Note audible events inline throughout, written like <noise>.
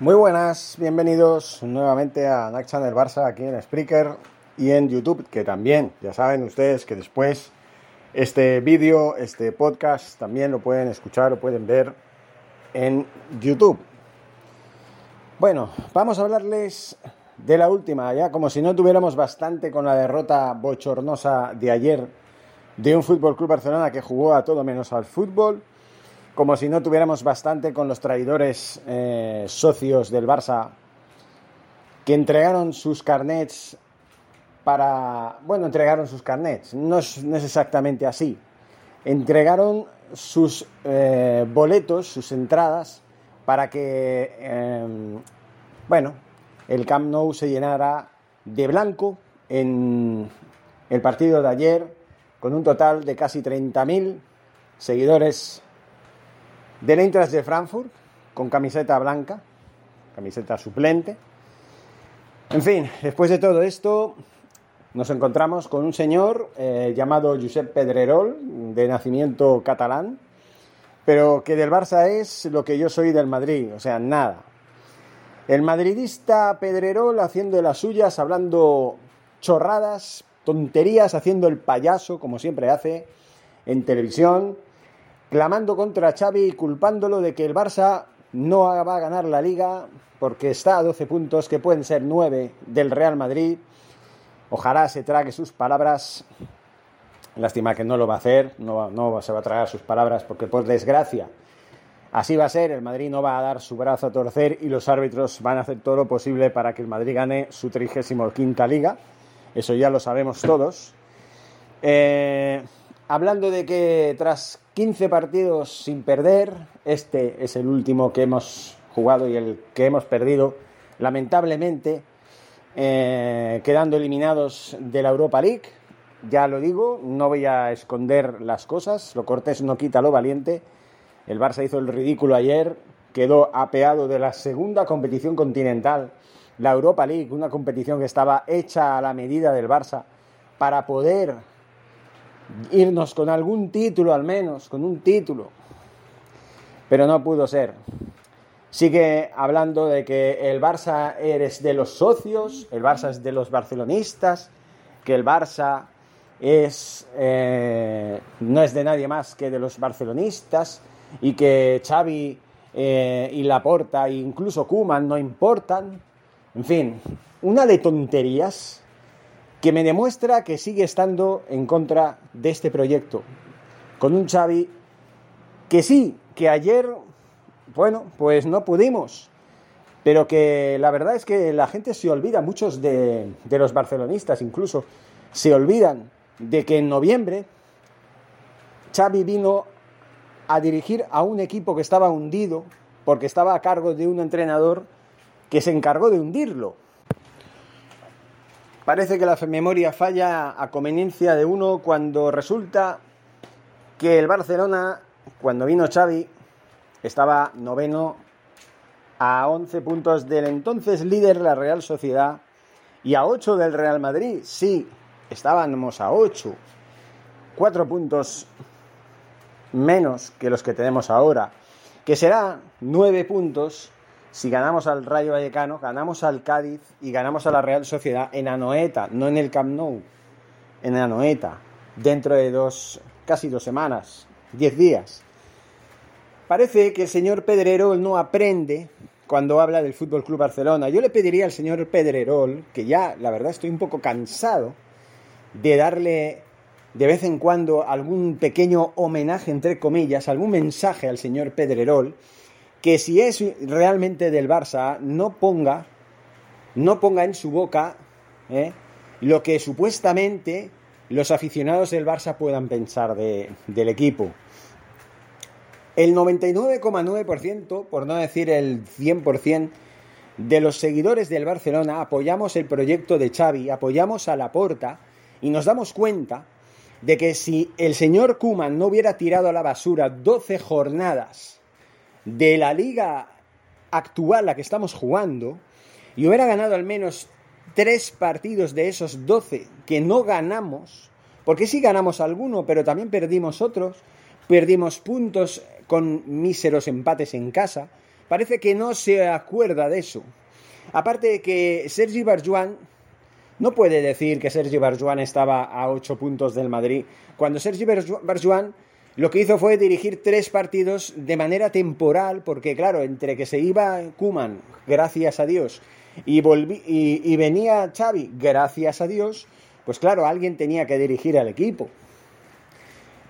Muy buenas, bienvenidos nuevamente a Nack Channel Barça aquí en Spreaker y en YouTube, que también, ya saben ustedes que después este vídeo, este podcast también lo pueden escuchar o pueden ver en YouTube. Bueno, vamos a hablarles de la última, ya como si no tuviéramos bastante con la derrota bochornosa de ayer de un Fútbol Club Barcelona que jugó a todo menos al fútbol como si no tuviéramos bastante con los traidores eh, socios del Barça que entregaron sus carnets para... Bueno, entregaron sus carnets, no es, exactamente así. Entregaron sus eh, boletos, sus entradas, para que, em, bueno, el Camp Nou se llenara de blanco en el partido de ayer, con un total de casi 30.000 seguidores del Eintracht de Frankfurt con camiseta blanca, camiseta suplente. En fin, después de todo esto, nos encontramos con un señor eh, llamado Josep Pedrerol, de nacimiento catalán, pero que del Barça es lo que yo soy del Madrid, o sea, nada. El madridista Pedrerol haciendo las suyas, hablando chorradas, tonterías, haciendo el payaso, como siempre hace, en televisión, clamando contra Xavi y culpándolo de que el Barça no va a ganar la liga porque está a 12 puntos, que pueden ser 9 del Real Madrid. Ojalá se trague sus palabras. Lástima que no lo va a hacer, no, se va a tragar sus palabras porque por desgracia así va a ser. El Madrid no va a dar su brazo a torcer y los árbitros van a hacer todo lo posible para que el Madrid gane su 35 liga. Eso ya lo sabemos todos. Eh, hablando de que tras 15 partidos sin perder, este es el último que hemos jugado y el que hemos perdido, lamentablemente, eh, quedando eliminados de la Europa League. Ya lo digo, no voy a esconder las cosas, lo cortés no quita lo valiente. El Barça hizo el ridículo ayer, quedó apeado de la segunda competición continental, la Europa League, una competición que estaba hecha a la medida del Barça para poder irnos con algún título al menos, con un título. Pero no pudo ser. Sigue hablando de que el Barça eres de los socios, el Barça es de los barcelonistas, que el Barça es, eh, no es de nadie más que de los barcelonistas y que Xavi eh, y Laporta e incluso Kuman no importan. En fin, una de tonterías que me demuestra que sigue estando en contra de este proyecto. Con un Xavi que sí, que ayer, bueno, pues no pudimos, pero que la verdad es que la gente se olvida, muchos de, de los barcelonistas incluso, se olvidan de que en noviembre Xavi vino a dirigir a un equipo que estaba hundido porque estaba a cargo de un entrenador que se encargó de hundirlo. Parece que la memoria falla a conveniencia de uno cuando resulta que el Barcelona, cuando vino Xavi, estaba noveno a 11 puntos del entonces líder la Real Sociedad y a 8 del Real Madrid. Sí, estábamos a 8. Cuatro puntos menos que los que tenemos ahora, que será 9 puntos si ganamos al Rayo Vallecano, ganamos al Cádiz y ganamos a la Real Sociedad en Anoeta, no en el Camp Nou, en Anoeta, dentro de dos, casi dos semanas, diez días. Parece que el señor Pedrero no aprende cuando habla del Fútbol Club Barcelona. Yo le pediría al señor Pedrerol, que ya la verdad estoy un poco cansado de darle de vez en cuando algún pequeño homenaje, entre comillas, algún mensaje al señor Pedrerol, que si es realmente del Barça, no ponga, no ponga en su boca ¿eh? lo que supuestamente los aficionados del Barça puedan pensar del equipo. El 99,9%, por no decir el 100%, de los seguidores del Barcelona apoyamos el proyecto de Xavi, apoyamos a Laporta y nos damos cuenta de que si el señor Kuman no hubiera tirado a la basura 12 jornadas de la liga actual la que estamos jugando y hubiera ganado al menos tres partidos de esos 12 que no ganamos, porque sí ganamos alguno, pero también perdimos otros, perdimos puntos con míseros empates en casa, parece que no se acuerda de eso. Aparte de que Sergi Barjuan no puede decir que Sergi Barjuan estaba a 8 puntos del Madrid, cuando Sergi Barjuan lo que hizo fue dirigir tres partidos de manera temporal, porque claro, entre que se iba Kuman, gracias a Dios, y, y venía Xavi, gracias a Dios, pues claro, alguien tenía que dirigir al equipo.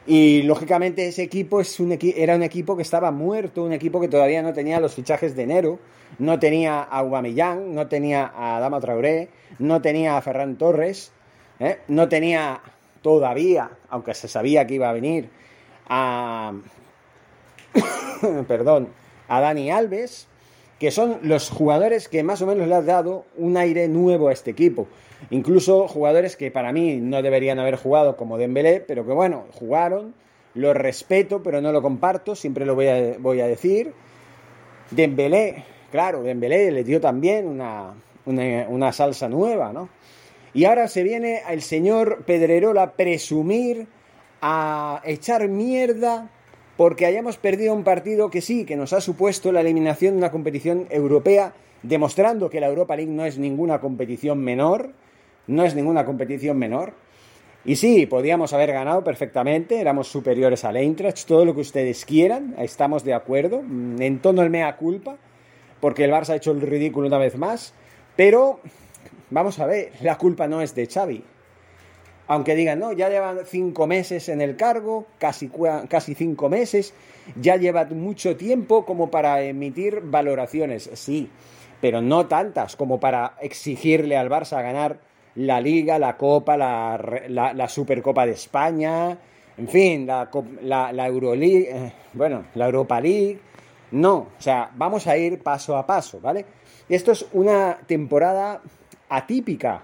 Y lógicamente ese equipo es un era un equipo que estaba muerto, un equipo que todavía no tenía los fichajes de enero, no tenía a Aubameyang, no tenía a Adama Traoré, no tenía a Ferran Torres, ¿eh? no tenía todavía, aunque se sabía que iba a venir, a <coughs> perdón, a Dani Alves, que son los jugadores que más o menos le han dado un aire nuevo a este equipo. Incluso jugadores que para mí no deberían haber jugado como Dembélé, pero que bueno, jugaron, lo respeto, pero no lo comparto, siempre lo voy a, voy a decir. Dembélé, claro, Dembélé le dio también una, una, salsa nueva, ¿no? Y ahora se viene el señor Pedrerola a presumir, a echar mierda porque hayamos perdido un partido que sí, que nos ha supuesto la eliminación de una competición europea, demostrando que la Europa League no es ninguna competición menor, no es ninguna competición menor. Y sí, podíamos haber ganado perfectamente, éramos superiores al Eintracht, todo lo que ustedes quieran, estamos de acuerdo, mm, en tono el mea culpa, porque el Barça ha hecho el ridículo una vez más, pero vamos a ver, la culpa no es de Xavi. Aunque digan, no, ya llevan cinco meses en el cargo, casi, casi cinco meses, ya lleva mucho tiempo como para emitir valoraciones, sí, pero no tantas como para exigirle al Barça ganar la Liga, la Copa, la, Supercopa de España, en fin, la, la, eh, bueno, la Europa League. No, o sea, vamos a ir paso a paso, ¿vale? Esto es una temporada atípica,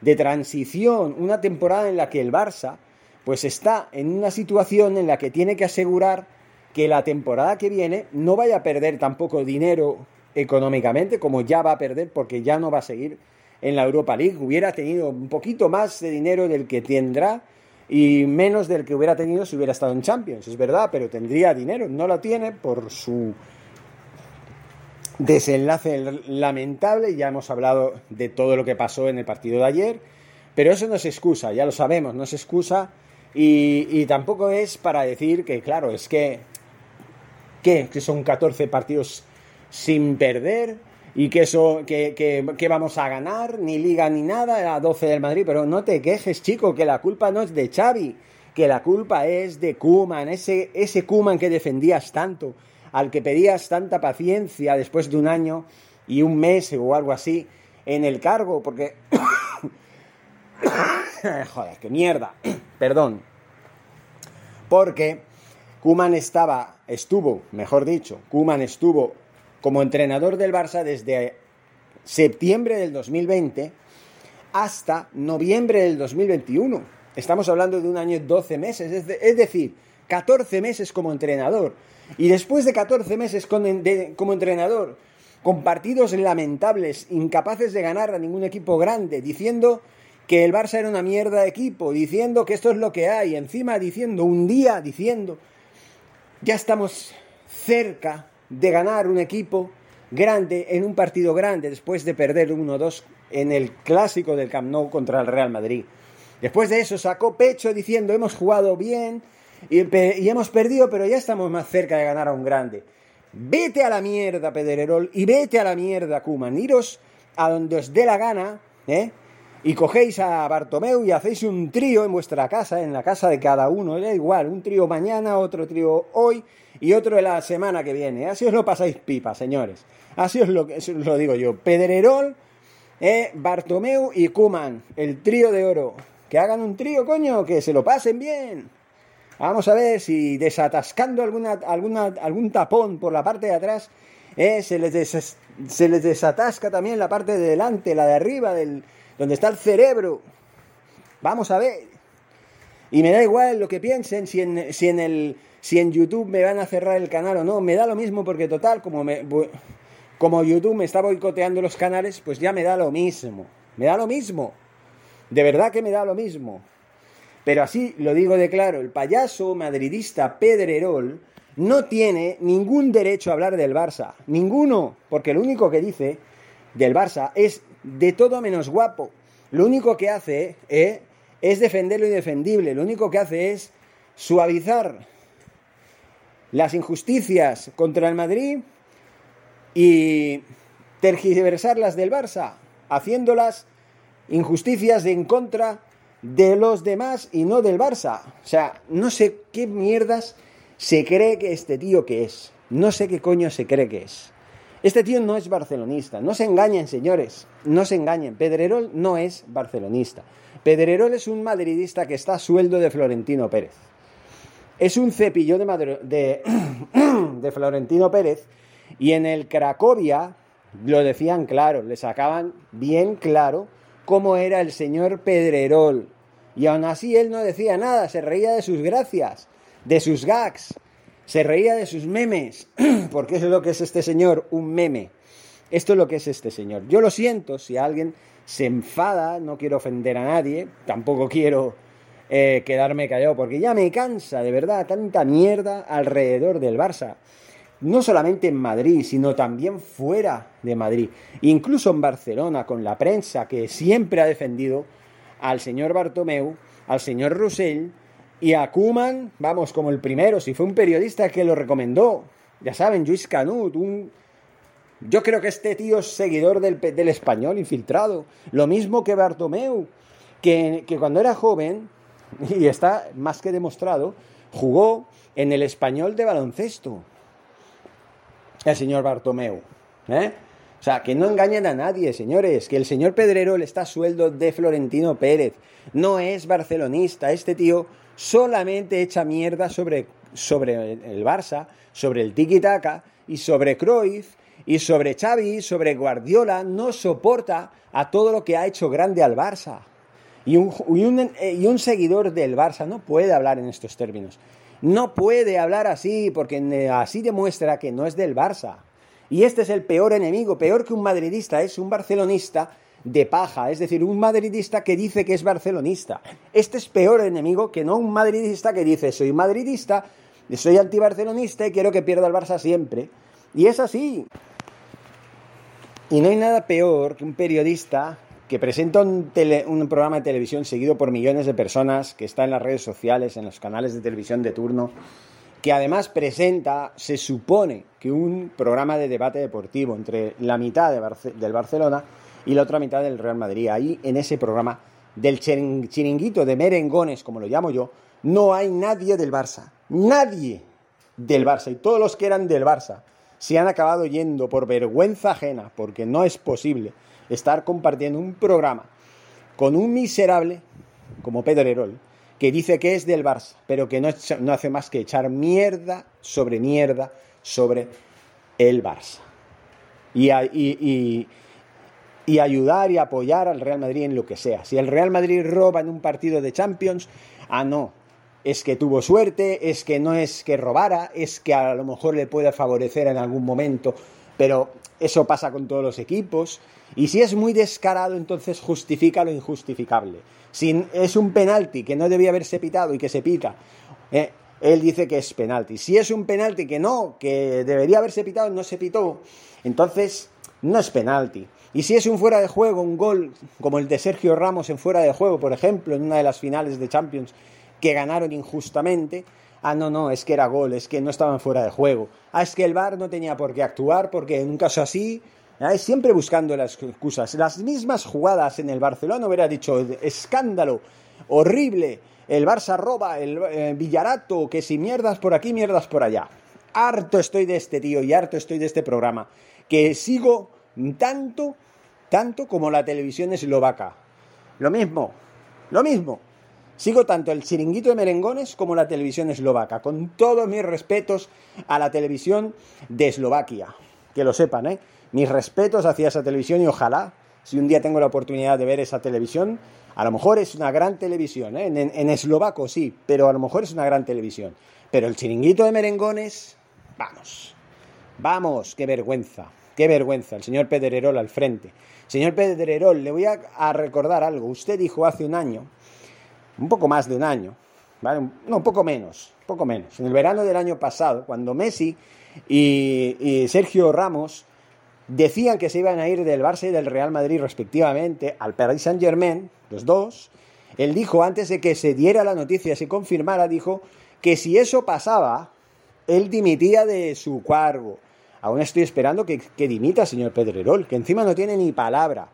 de transición, una temporada en la que el Barça pues está en una situación en la que tiene que asegurar que la temporada que viene no vaya a perder tampoco dinero económicamente, como ya va a perder porque ya no va a seguir en la Europa League, hubiera tenido un poquito más de dinero del que tendrá y menos del que hubiera tenido si hubiera estado en Champions, es verdad, pero tendría dinero, no lo tiene por su desenlace lamentable, ya hemos hablado de todo lo que pasó en el partido de ayer, pero eso no se excusa, ya lo sabemos, no se excusa y, y tampoco es para decir que, claro, es que, que son 14 partidos sin perder, y que eso, que, que, vamos a ganar, ni liga ni nada, a 12 del Madrid, pero no te quejes, chico, que la culpa no es de Xavi, que la culpa es de Kuman, ese, ese Kuman que defendías tanto, al que pedías tanta paciencia después de un año y un mes o algo así en el cargo, porque... <coughs> Joder, qué mierda, <coughs> perdón. Porque Kuman estaba, estuvo, mejor dicho, Kuman estuvo como entrenador del Barça desde septiembre del 2020 hasta noviembre del 2021. Estamos hablando de un año y 12 meses, es, decir, 14 meses como entrenador. Y después de 14 meses como entrenador, con partidos lamentables, incapaces de ganar a ningún equipo grande, diciendo que el Barça era una mierda de equipo, diciendo que esto es lo que hay, encima diciendo, un día diciendo, ya estamos cerca de ganar un equipo grande en un partido grande después de perder 1-2 en el clásico del Camp Nou contra el Real Madrid. Después de eso sacó pecho diciendo hemos jugado bien y, hemos perdido, pero ya estamos más cerca de ganar a un grande. Vete a la mierda, Pedrerol, y vete a la mierda, Kuman. Iros a donde os dé la gana, ¿eh? Y cogéis a Bartomeu y hacéis un trío en vuestra casa, en la casa de cada uno, da igual, un trío mañana, otro trío hoy y otro la semana que viene. Así os lo pasáis pipa, señores. Así os lo, lo digo yo. Pedrerol, ¿eh? Bartomeu y Kuman, el trío de oro. Que hagan un trío, coño, que se lo pasen bien. Vamos a ver si desatascando alguna, alguna, algún tapón por la parte de atrás, eh, se, les se les desatasca también la parte de delante, la de arriba, del, donde está el cerebro. Vamos a ver. Y me da igual lo que piensen, si en, si en, el, si en YouTube me van a cerrar el canal o no. Me da lo mismo porque total, como, me, como YouTube me está boicoteando los canales, pues ya me da lo mismo. Me da lo mismo. De verdad que me da lo mismo. Pero así lo digo de claro, el payaso madridista Pedrerol no tiene ningún derecho a hablar del Barça. Ninguno. Porque lo único que dice del Barça es de todo menos guapo. Lo único que hace eh, es defender lo indefendible. Lo único que hace es suavizar las injusticias contra el Madrid y tergiversarlas del Barça, haciéndolas injusticias en contra de los demás y no del Barça. O sea, no sé qué mierdas se cree que este tío que es. No sé qué coño se cree que es. Este tío no es barcelonista. No se engañen, señores. No se engañen. Pedrerol no es barcelonista. Pedrerol es un madridista que está a sueldo de Florentino Pérez. Es un cepillo de, de, <clears throat> de Florentino Pérez y en el Cracovia lo decían claro, le sacaban bien claro cómo era el señor Pedrerol. Y aún así él no decía nada, se reía de sus gracias, de sus gags, se reía de sus memes, <clears throat> porque eso es lo que es este señor, un meme. Esto es lo que es este señor. Yo lo siento si alguien se enfada, no quiero ofender a nadie, tampoco quiero eh, quedarme callado, porque ya me cansa, de verdad, tanta mierda alrededor del Barça. No solamente en Madrid, sino también fuera de Madrid. Incluso en Barcelona, con la prensa que siempre ha defendido al señor Bartomeu, al señor Roussel y a Kuman, vamos, como el primero, si fue un periodista que lo recomendó. Ya saben, Luis Canut, un... Yo creo que este tío es seguidor del, del español infiltrado. Lo mismo que Bartomeu, que, que cuando era joven, y está más que demostrado, jugó en el español de baloncesto. El señor Bartomeu. ¿eh? O sea, que no engañen a nadie, señores, que el señor Pedrero le está sueldo de Florentino Pérez. No es barcelonista, este tío solamente echa mierda sobre, sobre el Barça, sobre el tiki-taka y sobre Cruyff y sobre Xavi, sobre Guardiola, no soporta a todo lo que ha hecho grande al Barça. Y un, y un, y un seguidor del Barça no puede hablar en estos términos. No puede hablar así porque así demuestra que no es del Barça. Y este es el peor enemigo, peor que un madridista, es un barcelonista de paja, es decir, un madridista que dice que es barcelonista. Este es peor enemigo que no un madridista que dice soy madridista, soy antibarcelonista y quiero que pierda el Barça siempre. Y es así. Y no hay nada peor que un periodista que presenta un, un, programa de televisión seguido por millones de personas, que está en las redes sociales, en los canales de televisión de turno, que además presenta, se supone que un programa de debate deportivo entre la mitad del Barcelona y la otra mitad del Real Madrid. Ahí en ese programa del chiringuito de merengones, como lo llamo yo, no hay nadie del Barça. Nadie del Barça. Y todos los que eran del Barça se han acabado yendo por vergüenza ajena, porque no es posible estar compartiendo un programa con un miserable como Pedro Herol, que dice que es del Barça, pero que no, no hace más que echar mierda sobre mierda sobre el Barça. Y, y, y, ayudar y apoyar al Real Madrid en lo que sea. Si el Real Madrid roba en un partido de Champions, ah, no. Es que tuvo suerte, es que no es que robara, es que a lo mejor le puede favorecer en algún momento, pero eso pasa con todos los equipos. Y si es muy descarado, entonces justifica lo injustificable. Si es un penalti que no debía haberse pitado y que se pita, eh, él dice que es penalti. Si es un penalti que no, que debería haberse pitado, no se pitó, entonces no es penalti. Y si es un fuera de juego, un gol como el de Sergio Ramos en fuera de juego, por ejemplo, en una de las finales de Champions que ganaron injustamente, Ah, no, no, es que era gol, es que no estaban fuera de juego. Ah, es que el VAR no tenía por qué actuar porque en un caso así, ah, siempre buscando las excusas. Las mismas jugadas en el Barcelona hubiera dicho escándalo, horrible, el Barça roba, el eh, Villarato, que si mierdas por aquí, mierdas por allá. Harto estoy de este tío y harto estoy de este programa, que sigo tanto, tanto como la televisión eslovaca. Lo mismo, lo mismo. Sigo tanto el chiringuito de merengones como la televisión eslovaca, con todos mis respetos a la televisión de Eslovaquia. Que lo sepan, ¿eh? Mis respetos hacia esa televisión y ojalá, si un día tengo la oportunidad de ver esa televisión, a lo mejor es una gran televisión, ¿eh? en, eslovaco sí, pero a lo mejor es una gran televisión. Pero el chiringuito de merengones, vamos, vamos, qué vergüenza, qué vergüenza, el señor Pedrerol al frente. Señor Pedrerol, le voy a recordar algo. Usted dijo hace un año un poco más de un año, ¿vale? no, un poco menos, poco menos. En el verano del año pasado, cuando Messi y, Sergio Ramos decían que se iban a ir del Barça y del Real Madrid respectivamente al Paris Saint Germain, los dos, él dijo antes de que se diera la noticia, se confirmara, dijo que si eso pasaba, él dimitía de su cargo. Aún estoy esperando que, que dimita, señor Pedrerol, que encima no tiene ni palabra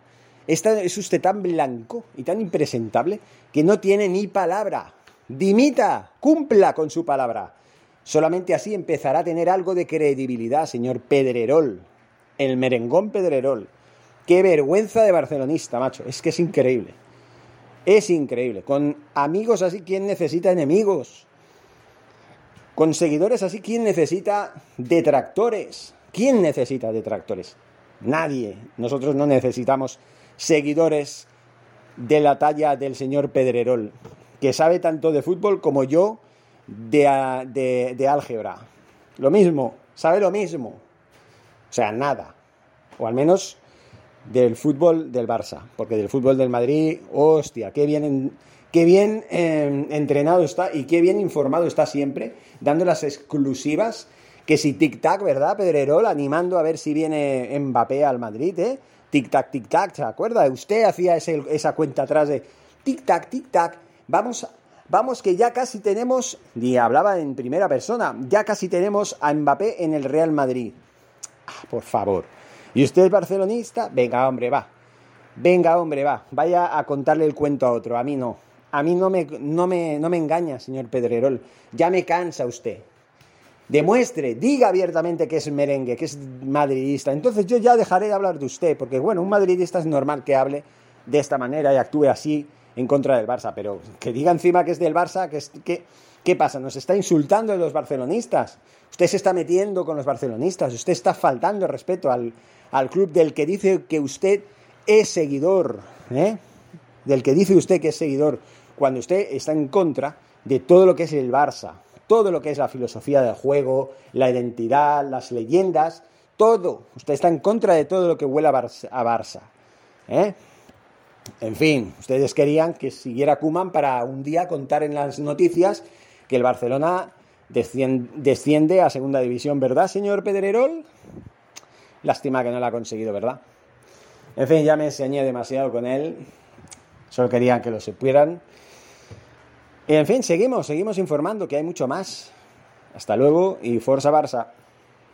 es usted tan blanco y tan impresentable que no tiene ni palabra. Dimita, cumpla con su palabra. Solamente así empezará a tener algo de credibilidad, señor Pedrerol. El merengón Pedrerol. Qué vergüenza de barcelonista, macho. Es que es increíble. Es increíble. Con amigos así, ¿quién necesita enemigos? Con seguidores así, ¿quién necesita detractores? ¿Quién necesita detractores? Nadie. Nosotros no necesitamos seguidores de la talla del señor Pedrerol, que sabe tanto de fútbol como yo de, de, álgebra. Lo mismo, sabe lo mismo. O sea, nada. O al menos del fútbol del Barça. Porque del fútbol del Madrid, hostia, qué bien, qué bien em, entrenado está y qué bien informado está siempre, dando las exclusivas. Que si tic-tac, ¿verdad, Pedrerol? Animando a ver si viene Mbappé al Madrid, ¿eh? tic-tac, tic-tac, ¿se acuerda? Usted hacía esa cuenta atrás de tic-tac, tic-tac, vamos, vamos que ya casi tenemos, y hablaba en primera persona, ya casi tenemos a Mbappé en el Real Madrid. Ah, por favor. ¿Y usted es barcelonista? Venga, hombre, va. Venga, hombre, va. Vaya a contarle el cuento a otro, a mí no. A mí no me, no me, no me engaña, señor Pedrerol. Ya me cansa usted demuestre, diga abiertamente que es merengue, que es madridista. Entonces yo ya dejaré de hablar de usted, porque bueno, un madridista es normal que hable de esta manera y actúe así en contra del Barça, pero que diga encima que es del Barça, que, ¿qué pasa? ¿Nos está insultando a los barcelonistas? Usted se está metiendo con los barcelonistas, usted está faltando respeto al, al club del que dice que usted es seguidor, ¿eh? del que dice usted que es seguidor, cuando usted está en contra de todo lo que es el Barça todo lo que es la filosofía del juego, la identidad, las leyendas, todo. Usted está en contra de todo lo que huele a Barça. ¿eh? En fin, ustedes querían que siguiera Kuman para un día contar en las noticias que el Barcelona desciende a segunda división, ¿verdad, señor Pedrerol? Lástima que no lo ha conseguido, ¿verdad? En fin, ya me enseñé demasiado con él. Solo querían que lo supieran. En fin, seguimos, seguimos informando que hay mucho más. Hasta luego y Forza Barça.